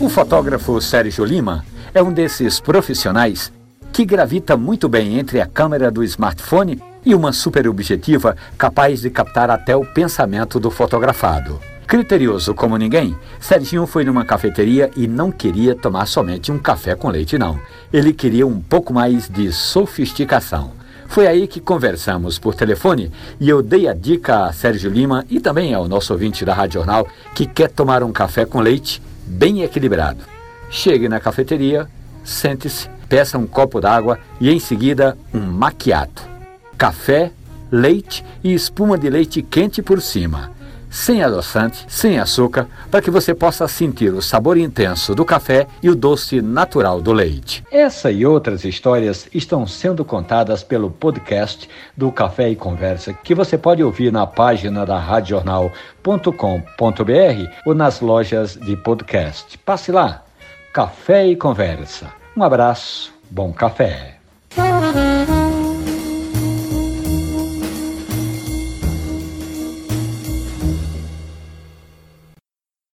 O fotógrafo Sérgio Lima é um desses profissionais que gravita muito bem entre a câmera do smartphone e uma super objetiva capaz de captar até o pensamento do fotografado. Criterioso como ninguém, Serginho foi numa cafeteria e não queria tomar somente um café com leite, não. Ele queria um pouco mais de sofisticação. Foi aí que conversamos por telefone e eu dei a dica a Sérgio Lima e também ao nosso ouvinte da Rádio Jornal que quer tomar um café com leite bem equilibrado. Chegue na cafeteria, sente-se, peça um copo d'água e em seguida um maquiato. Café, leite e espuma de leite quente por cima sem adoçante, sem açúcar, para que você possa sentir o sabor intenso do café e o doce natural do leite. Essa e outras histórias estão sendo contadas pelo podcast do Café e Conversa, que você pode ouvir na página da radiojornal.com.br ou nas lojas de podcast. Passe lá. Café e Conversa. Um abraço, bom café.